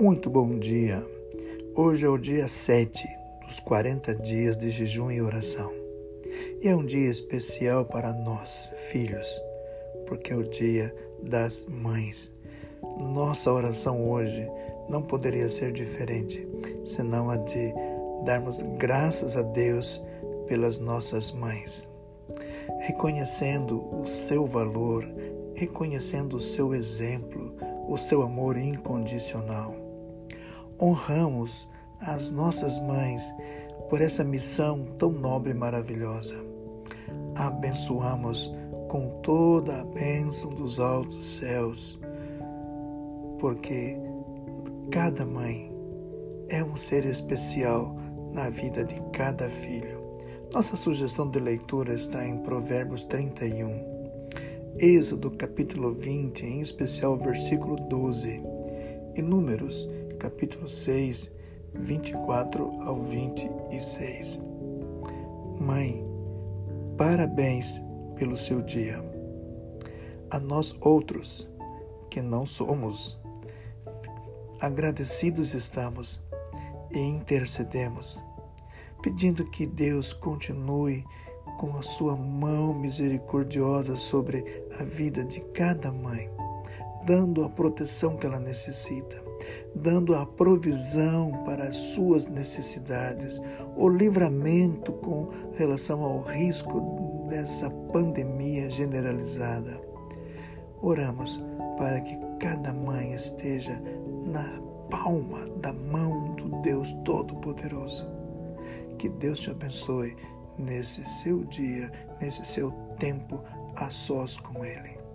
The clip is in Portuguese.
Muito bom dia. Hoje é o dia 7 dos 40 dias de jejum e oração. E é um dia especial para nós, filhos, porque é o dia das mães. Nossa oração hoje não poderia ser diferente, senão a de darmos graças a Deus pelas nossas mães, reconhecendo o seu valor, reconhecendo o seu exemplo, o seu amor incondicional. Honramos as nossas mães por essa missão tão nobre e maravilhosa. Abençoamos com toda a bênção dos altos céus, porque cada mãe é um ser especial na vida de cada filho. Nossa sugestão de leitura está em Provérbios 31. Êxodo capítulo 20, em especial versículo 12, e Números capítulo 6, 24 ao 26. Mãe, parabéns pelo seu dia. A nós outros, que não somos, agradecidos estamos e intercedemos, pedindo que Deus continue com a sua mão misericordiosa sobre a vida de cada mãe, dando a proteção que ela necessita, dando a provisão para as suas necessidades, o livramento com relação ao risco dessa pandemia generalizada. Oramos para que cada mãe esteja na palma da mão do Deus Todo-Poderoso. Que Deus te abençoe nesse seu dia, nesse seu tempo a sós com Ele.